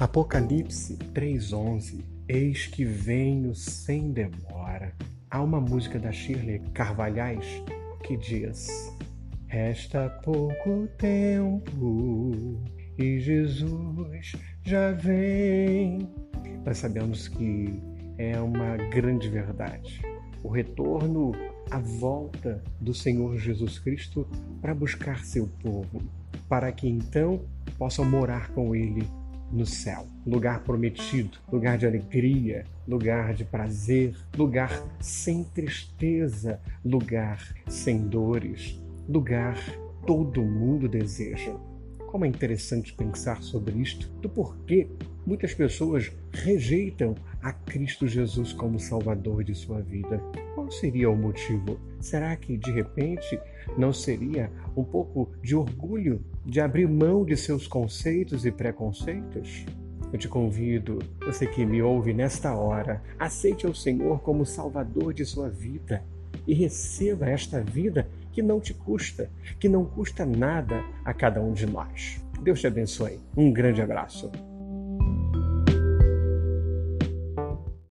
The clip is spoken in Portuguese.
Apocalipse 3:11 Eis que venho sem demora. Há uma música da Shirley Carvalhais que diz: Resta pouco tempo e Jesus já vem. Nós sabemos que é uma grande verdade. O retorno, a volta do Senhor Jesus Cristo para buscar seu povo, para que então possam morar com Ele no céu. Lugar prometido, lugar de alegria, lugar de prazer, lugar sem tristeza, lugar sem dores, lugar todo mundo deseja. Como é interessante pensar sobre isto, do porquê muitas pessoas rejeitam a Cristo Jesus como Salvador de sua vida. Qual seria o motivo? Será que de repente não seria um pouco de orgulho de abrir mão de seus conceitos e preconceitos? Eu te convido, você que me ouve nesta hora, aceite o Senhor como Salvador de sua vida e receba esta vida que não te custa, que não custa nada a cada um de nós. Deus te abençoe. Um grande abraço.